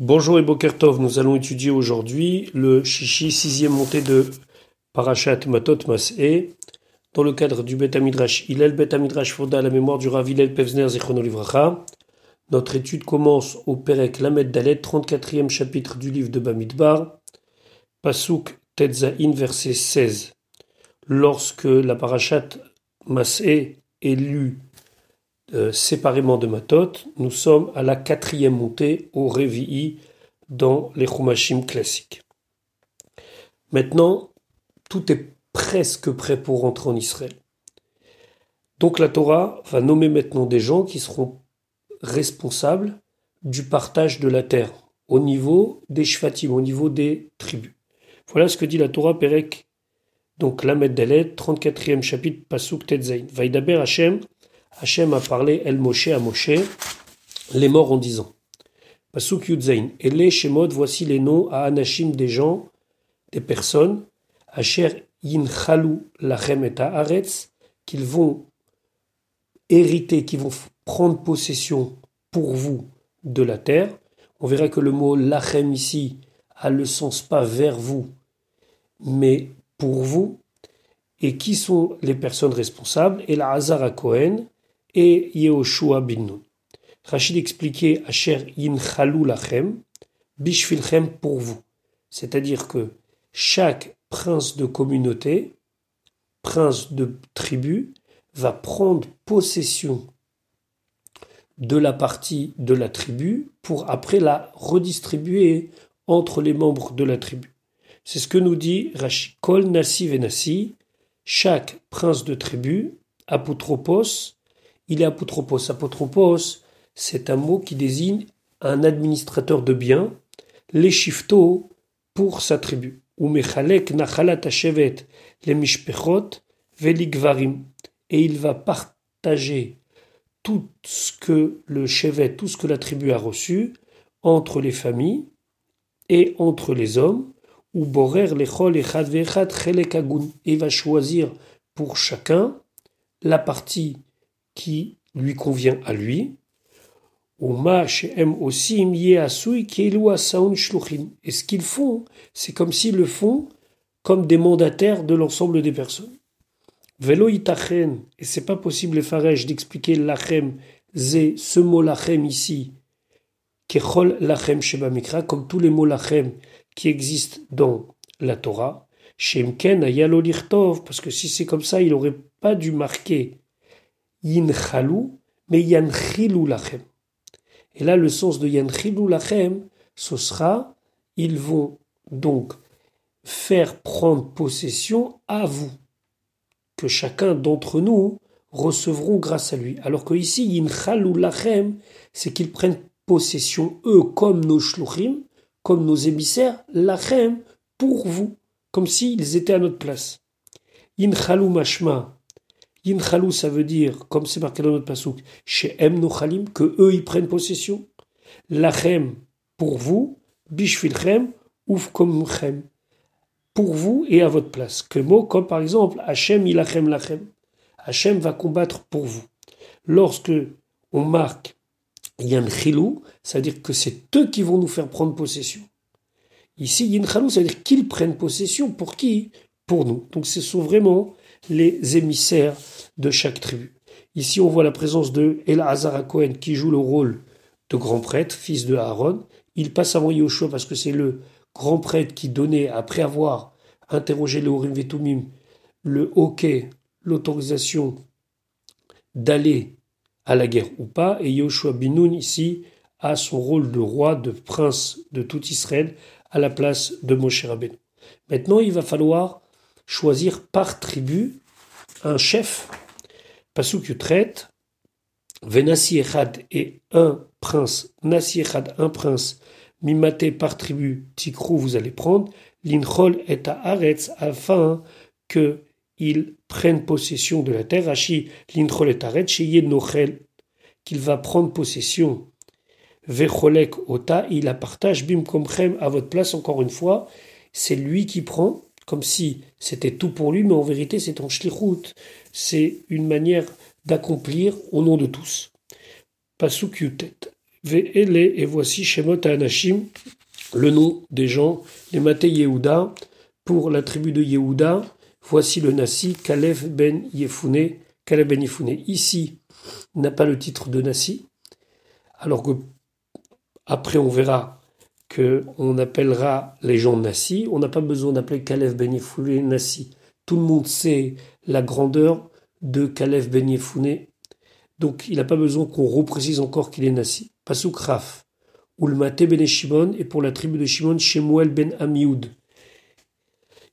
Bonjour et Bokertov, nous allons étudier aujourd'hui le Shishi, sixième montée de Parashat Matot Mas'e, dans le cadre du Bet Amidrash Hillel, Bet Amidrash Foda à la mémoire du Rav Hillel Pevzner Livracha. Notre étude commence au Perek Lamed Dalet, 34e chapitre du livre de Bamidbar, Pasuk Tetzain, verset 16. Lorsque la Parashat Mas'e est lue euh, séparément de Matot, nous sommes à la quatrième montée au Revi'i dans les Chumashim classiques. Maintenant, tout est presque prêt pour rentrer en Israël. Donc la Torah va nommer maintenant des gens qui seront responsables du partage de la terre au niveau des Shvatim, au niveau des tribus. Voilà ce que dit la Torah Perek, donc Lamed Dalet, 34e chapitre, Pasuk Tetzain. Vaidaber Hashem, Hachem a parlé El Moshe à Moshe, les morts en disant Pasuk Yudzain, et les Shemot, voici les noms à Anashim des gens, des personnes, Asher Yinchalou Lachem et Haaretz, qu'ils vont hériter, qui vont prendre possession pour vous de la terre. On verra que le mot Lachem ici a le sens pas vers vous, mais pour vous. Et qui sont les personnes responsables? Et la Hazara Cohen, et Yehoshua bin Nun. Rachid expliquait Asher Yinchalou Lachem, Bishvilchem pour vous. C'est-à-dire que chaque prince de communauté, prince de tribu, va prendre possession de la partie de la tribu pour après la redistribuer entre les membres de la tribu. C'est ce que nous dit Rachid. Kol Nassi Venassi, chaque prince de tribu, apotropos, il est apotropos. Apotropos, c'est un mot qui désigne un administrateur de biens, les shifto pour sa tribu. Ou nachalat les veligvarim. Et il va partager tout ce que le chevet, tout ce que la tribu a reçu entre les familles et entre les hommes, ou borer lechol echad. Et il va choisir pour chacun la partie qui lui convient à lui. Et ce qu'ils font, c'est comme s'ils le font comme des mandataires de l'ensemble des personnes. Velo itachen, et c'est pas possible, les farèges, d'expliquer lachem, zé, ce mot lachem ici, lachem comme tous les mots lachem qui existent dans la Torah. Shemken ayalo parce que si c'est comme ça, il n'aurait pas dû marquer Yinchalou, mais Yanchilou lachem. Et là, le sens de Yanchilou lachem, ce sera, ils vont donc faire prendre possession à vous, que chacun d'entre nous recevront grâce à lui. Alors que ici, Yinchalou lachem, c'est qu'ils prennent possession, eux, comme nos shluchim, comme nos émissaires, lachem, pour vous, comme s'ils étaient à notre place. Yinchalou mashma, Yinchalou, ça veut dire, comme c'est marqué dans notre pasouk, chez Em Nochalim, que eux ils prennent possession. Lachem pour vous, Bishvilchem, Ufkomchem pour vous et à votre place. Que mot comme par exemple Hachem ilachem lachem. Hachem va combattre pour vous. Lorsque on marque Yanchilou, ça veut dire que c'est eux qui vont nous faire prendre possession. Ici, Yinchalou, ça veut dire qu'ils prennent possession pour qui? Pour nous. Donc ce sont vraiment les émissaires de chaque tribu. Ici, on voit la présence de El Hazar Cohen qui joue le rôle de grand prêtre, fils de Aaron. Il passe avant Yoshua parce que c'est le grand prêtre qui donnait, après avoir interrogé le Horim Vetumim, le hockey, l'autorisation d'aller à la guerre ou pas. Et Yoshua Binoun, ici, a son rôle de roi, de prince de tout Israël, à la place de Moshe Rabbeinu. Maintenant, il va falloir choisir par tribu un chef. Pasuk traite Venasi Echad et un prince, Nasi Echad, un prince, Mimate par tribu, Tikrou, vous allez prendre, Linchol et Haaretz, afin que ils prennent possession de la terre, Hachi, Linchol et Haaretz, chez Nochel, qu'il va prendre possession. Vecholek Ota, il la partage, Bim Komchem, à votre place, encore une fois, c'est lui qui prend, comme si c'était tout pour lui, mais en vérité c'est en shlichut, c'est une manière d'accomplir au nom de tous. Pasuk Yutet. Ve'ele, et voici Shemot Anashim, le nom des gens, les Maté Yehuda, pour la tribu de Yehuda, voici le Nassi, Kalef ben Yefune, Kalef ben Yefune. Ici, n'a pas le titre de Nassi, alors que après on verra que on appellera les gens Nassi, on n'a pas besoin d'appeler Kalef ben Yefune Nassi. Tout le monde sait la grandeur de Kalef ben Yefune, donc il n'a pas besoin qu'on reprécise encore qu'il est Nassi. Pasuk Raf, Ulmate ben Shimon, et pour la tribu de Shimon, Shemuel ben Amioud.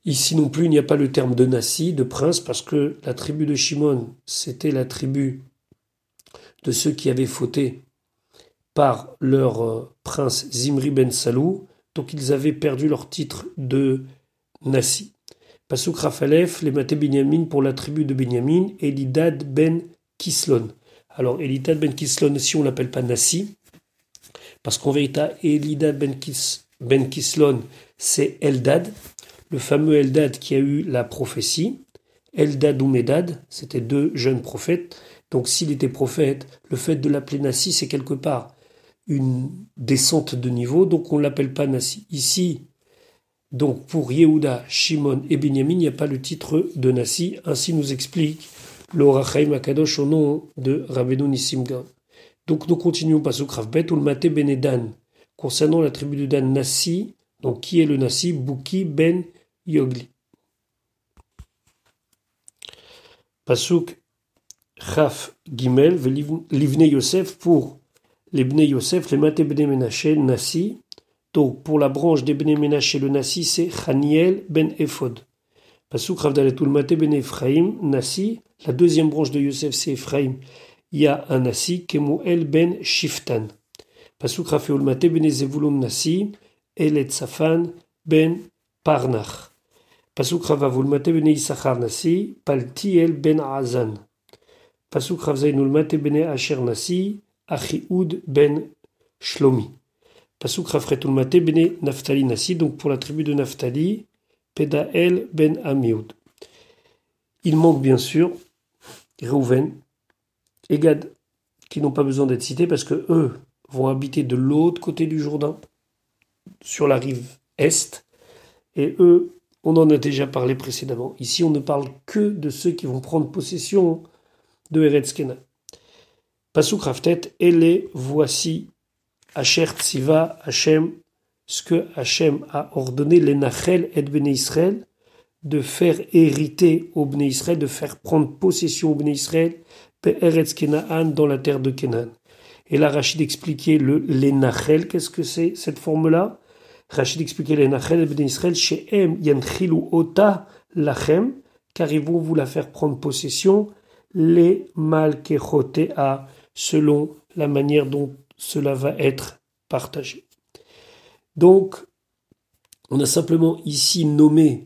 Ici non plus, il n'y a pas le terme de Nassi, de prince, parce que la tribu de Shimon, c'était la tribu de ceux qui avaient fauté par leur euh, prince Zimri ben Salou, donc ils avaient perdu leur titre de Nassi. Pasuk Rafalef, les Maté Binyamin pour la tribu de Binyamin, Elidad ben Kislon. Alors Elidad ben Kislon, si on l'appelle pas Nassi, parce qu'en vérité, Elidad ben, ben Kislon, c'est Eldad, le fameux Eldad qui a eu la prophétie. Eldad ou Medad, c'était deux jeunes prophètes. Donc s'il était prophète, le fait de l'appeler Nassi, c'est quelque part une descente de niveau, donc on l'appelle pas Nassi. Ici, donc pour Yehuda, Shimon et Binyamin, il n'y a pas le titre de Nassi. Ainsi nous explique l'Orachaim Akadosh au nom de Rabbeinu Nissim Donc nous continuons pas au Bet ou le Benedan. Concernant la tribu de Dan Nassi, donc qui est le Nassi Bouki Ben Yogli. Pasuk Chaf Gimel, Livne Yosef pour les Bnei Yosef, les Maté Bnei Menaché, Nassi. Donc pour la branche des Bnei Menaché, le Nassi c'est Chaniel Ben Ephod. Pasuk Ravdaletul Maté Ben Ephraim, Nassi. La deuxième branche de Yosef c'est Ephraim. Il y a un Nassi, Kemuel Ben Shiftan. Pasuk Rafeul Maté Ben Nassi, Elet Safan Ben Parnach. Pasuk Ravavul Maté Ben Issachar Nassi, Paltiel Ben Azan. Pasuk Ravzainul Mate Bene Asher Nasi, Achiud Ben Shlomi. Pasuk Rafretul Bene Naftali Nasi, donc pour la tribu de Naftali, Pedael Ben Amiud. Il manque bien sûr Reuven et Gad, qui n'ont pas besoin d'être cités parce que eux vont habiter de l'autre côté du Jourdain, sur la rive est, et eux, on en a déjà parlé précédemment. Ici, on ne parle que de ceux qui vont prendre possession de Eretz Kenan. Pasuk Raftet, les voici Asher Tziva Hashem, ce que Hachem a ordonné les Nachel et Bnei Israël, de faire hériter au Bnei Israël, de faire prendre possession au Bnei Israël, Eretz Kenaan dans la terre de Kenan. Et là, Rachid expliquait le les Nachel, qu'est-ce que c'est cette forme-là? Rachid expliquait les Nachel et Bnei Israël, chez Em Yanchilu Ota Lachem, car ils vont vous la faire prendre possession les à selon la manière dont cela va être partagé. Donc, on a simplement ici nommé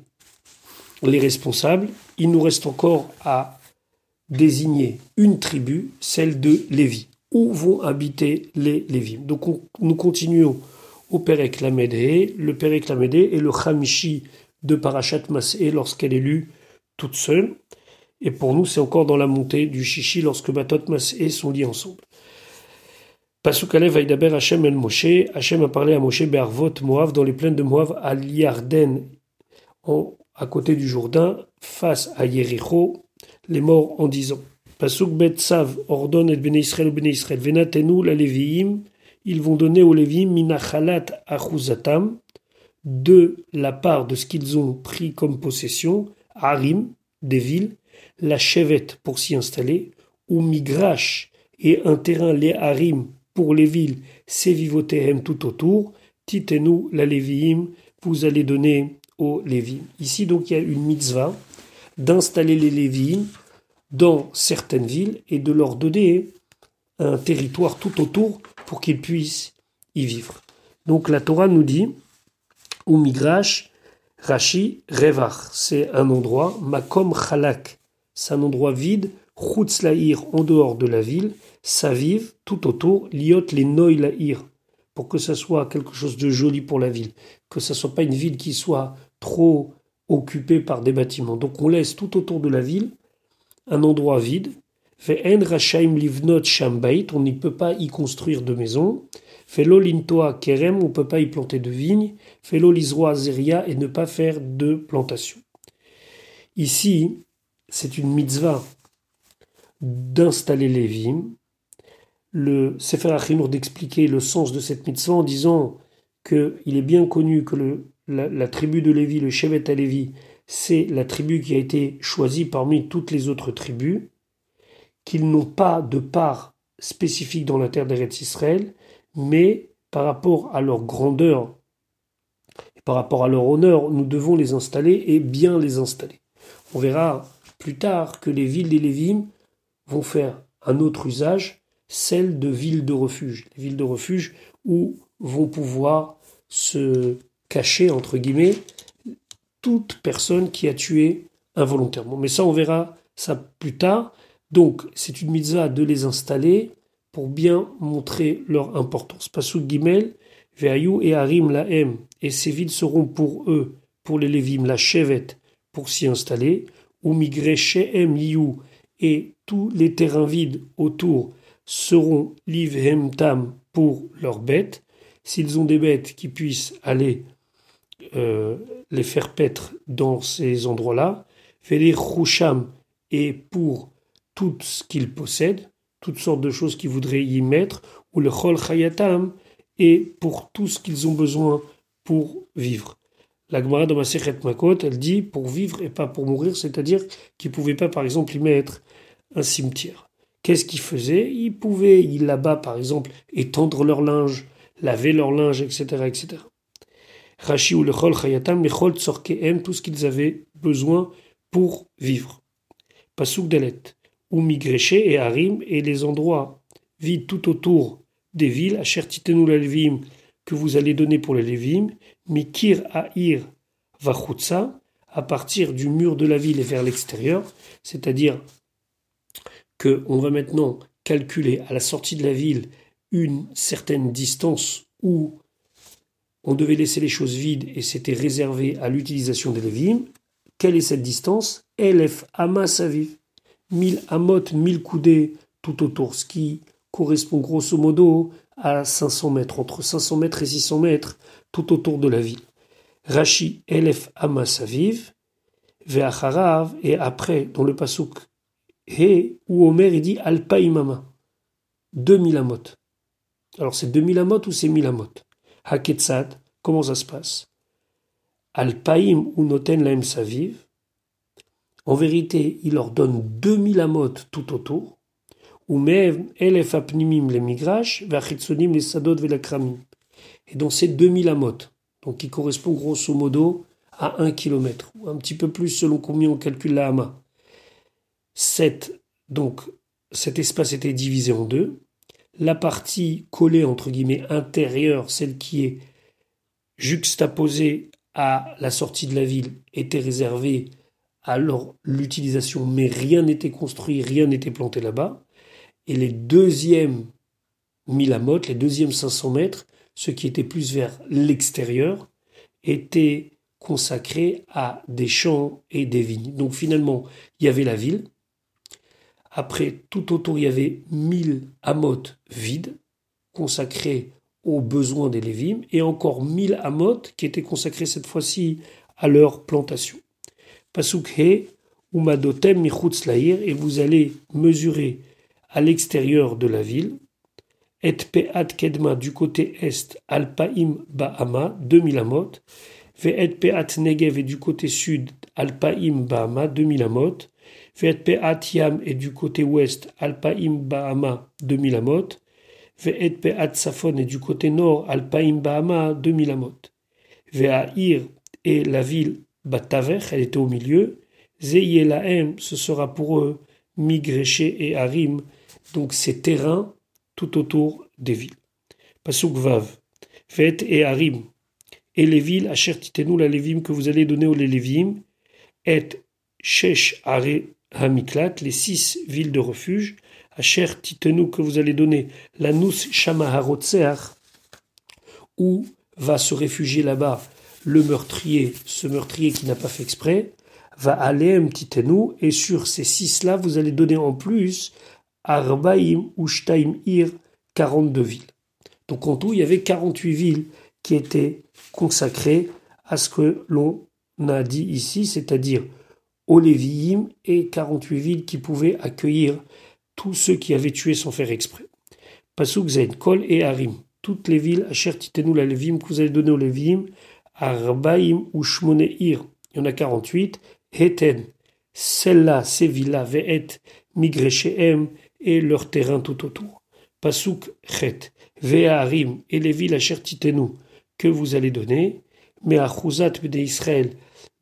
les responsables. Il nous reste encore à désigner une tribu, celle de Lévi. Où vont habiter les Lévi? Donc, nous continuons au Pérec Lamédé. Le Lamédé est le Hamishi de Parashat Masé lorsqu'elle est lue toute seule. Et pour nous, c'est encore dans la montée du chichi lorsque Batot et sont liés ensemble. Pasukale Vaïdaber Hachem el Moshe. Hachem a parlé à Moshe Bervot Moav dans les plaines de Moav à Liarden, à côté du Jourdain, face à Yericho, les morts en disant Pasuk Bet Sav ordonne et Bene Israël ou Bene Israël Venatenu la Leviim, ils vont donner aux Léviim Minachalat Achuzatam, de la part de ce qu'ils ont pris comme possession, Harim, des villes, la chevette pour s'y installer, ou migrache et un terrain les harim pour les villes, sévivotéhem tout autour, titenu la léviim, vous allez donner aux léviim. Ici donc il y a une mitzvah d'installer les léviim dans certaines villes et de leur donner un territoire tout autour pour qu'ils puissent y vivre. Donc la Torah nous dit, ou migrash, Rashi, Revar, c'est un endroit, Makom Chalak, c'est un endroit vide, Laïr en dehors de la ville, Saviv tout autour, Liot les Noy Laïr, pour que ça soit quelque chose de joli pour la ville, que ça soit pas une ville qui soit trop occupée par des bâtiments. Donc on laisse tout autour de la ville un endroit vide, livnot on n'y peut pas y construire de maison. Felo lintoa kerem, on ne peut pas y planter de vignes. Felo lisroa zeria, et ne pas faire de plantation. Ici, c'est une mitzvah d'installer vignes. Le Sefer Achinour d'expliquer le sens de cette mitzvah en disant qu'il est bien connu que la, tribu de Lévi, le Shevet à Lévi, c'est la tribu qui a été choisie parmi toutes les autres tribus, qu'ils n'ont pas de part spécifique dans la terre d'Eretz Israël, mais par rapport à leur grandeur et par rapport à leur honneur, nous devons les installer et bien les installer. On verra plus tard que les villes des Lévim vont faire un autre usage, celle de villes de refuge. Les villes de refuge où vont pouvoir se cacher, entre guillemets, toute personne qui a tué involontairement. Mais ça, on verra ça plus tard. Donc, c'est une mitzvah de les installer pour bien montrer leur importance. Pasuk Gimel, Veayou et Harim Lahem, et ces villes seront pour eux, pour les Lévim, la Chevet, pour s'y installer, ou Migré Liu, et tous les terrains vides autour seront Livhem Tam pour leurs bêtes, s'ils ont des bêtes qui puissent aller euh, les faire paître dans ces endroits-là, les Roucham, et pour tout ce qu'ils possèdent, toutes sortes de choses qu'ils voudraient y mettre, ou le Chol Chayatam, et pour tout ce qu'ils ont besoin pour vivre. La Gemara de Masechet Makot, elle dit pour vivre et pas pour mourir, c'est-à-dire qu'ils ne pouvaient pas, par exemple, y mettre un cimetière. Qu'est-ce qu'ils faisaient Ils pouvaient, là-bas, par exemple, étendre leur linge, laver leur linge, etc. etc. Rashi ou le Chol Chayatam, les Chol Tzorkeem, tout ce qu'ils avaient besoin pour vivre. Pasuk Dalet, ou Migréché et Harim, et les endroits vides tout autour des villes, à Chertitenu la Levim, que vous allez donner pour les Lévim, Mikir Aïr Vachutsa, à partir du mur de la ville et vers l'extérieur, c'est-à-dire que on va maintenant calculer à la sortie de la ville une certaine distance où on devait laisser les choses vides et c'était réservé à l'utilisation des Lévim. Quelle est cette distance? Elef Amas Aviv. 1000 amot, 1000 coudées tout autour, ce qui correspond grosso modo à 500 mètres, entre 500 mètres et 600 mètres tout autour de la ville. Rashi Elef Amas Aviv, Ve'acharav, et après, dans le pasouk He, où Omer il dit Alpaimama, 2000 amot. Alors c'est 2000 amot ou c'est 1000 amot? Haketsad, comment ça se passe? Alpaim ou Noten Saviv, en vérité, il leur donne 2000 amot tout autour, Et dans ces 2000 amot, donc qui correspond grosso modo à 1 km, ou un petit peu plus selon combien on calcule la Hama. Donc, cet espace était divisé en deux. La partie collée, entre guillemets, intérieure, celle qui est juxtaposée à la sortie de la ville, était réservée alors l'utilisation, mais rien n'était construit, rien n'était planté là-bas. Et les deuxièmes 1000 amotes, les deuxièmes 500 mètres, ce qui était plus vers l'extérieur, étaient consacrés à des champs et des vignes. Donc finalement, il y avait la ville. Après, tout autour, il y avait 1000 amotes vides, consacrés aux besoins des Lévim, et encore 1000 amotes qui étaient consacrés cette fois-ci à leur plantation. Pasuk He, Umadotem et vous allez mesurer à l'extérieur de la ville, Et Peat Kedma du côté est, Alpaim Bahama, 2000 amot, Ve'et Peat Negev et du côté sud, Alpaim Bahama, 2000 amot, Ve'et Peat Yam et du côté ouest, Alpaim Bahama, 2000 amot, Ve'et Peat Safon et du côté nord, Alpaim Bahama, 2000 amot, Ve'air et la ville Bataver, elle était au milieu. Zeyelahem, ce sera pour eux Migréché et Harim, donc ces terrains tout autour des villes. Pasuk Vav, Fet et Harim, et les villes, Asher Titenu la Lévim que vous allez donner aux Lévim, et Shesh Are Hamiklat, les six villes de refuge, Asher Titenu que vous allez donner, la Nous Shama où va se réfugier là-bas le meurtrier, ce meurtrier qui n'a pas fait exprès, va aller titenu, et sur ces six-là, vous allez donner en plus Arbaim ou Shtaim Ir, 42 villes. Donc en tout, il y avait 48 villes qui étaient consacrées à ce que l'on a dit ici, c'est-à-dire aux Lévi'im et 48 villes qui pouvaient accueillir tous ceux qui avaient tué sans faire exprès. Pasuk Zain, Kol et Harim. Toutes les villes, Asher Titenu la Lévim, que vous allez donner aux Lévi'im, Arbaim Shmoneir, il y en a 48, Heten, celles-là, ces villas, Ve'et, Migresheem, et leur terrain tout autour. Pasuk Chet, Ve'arim, et les villes Asher Titenu, que vous allez donner, mais à Chuzat Israël,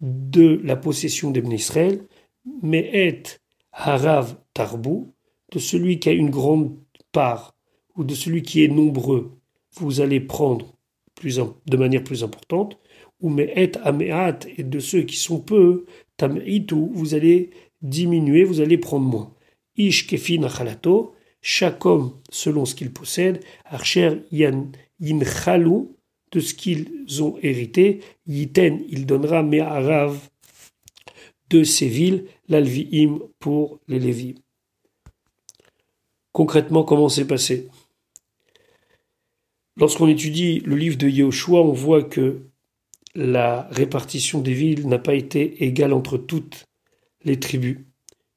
de la possession des Israël, mais et Harav Tarbu, de celui qui a une grande part, ou de celui qui est nombreux, vous allez prendre de manière plus importante, ou mais et Ameat, et de ceux qui sont peu, Tamitu, vous allez diminuer, vous allez prendre moins. Ish Kefin Achalato, chaque homme selon ce qu'il possède, Archer Yan Yinchalou, de ce qu'ils ont hérité, Yiten, il donnera Me'arav de ces villes, l'Alvi'im pour les Lévim. Concrètement, comment c'est passé? Lorsqu'on étudie le livre de Yehoshua, on voit que la répartition des villes n'a pas été égale entre toutes les tribus,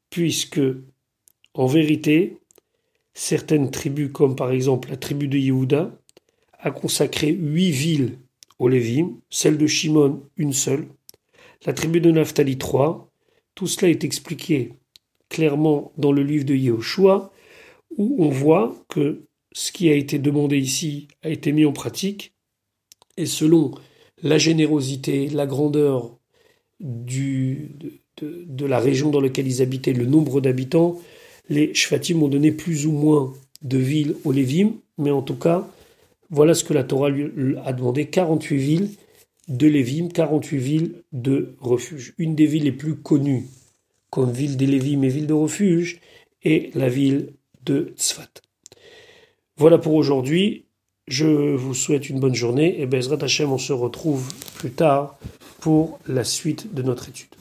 puisque, en vérité, certaines tribus, comme par exemple la tribu de Yehuda, a consacré huit villes aux Lévim, celle de Shimon une seule, la tribu de Naphtali trois. Tout cela est expliqué clairement dans le livre de Yehoshua, où on voit que ce qui a été demandé ici a été mis en pratique, et selon la générosité, la grandeur de, la région dans laquelle ils habitaient, le nombre d'habitants, les Shvatim ont donné plus ou moins de villes aux Lévim, mais en tout cas, voilà ce que la Torah lui a demandé 48 villes de Lévim, 48 villes de refuge. Une des villes les plus connues comme ville des Lévim et ville de refuge est la ville de Tzfat. Voilà pour aujourd'hui. Je vous souhaite une bonne journée et Bezrat Hashem, on se retrouve plus tard pour la suite de notre étude.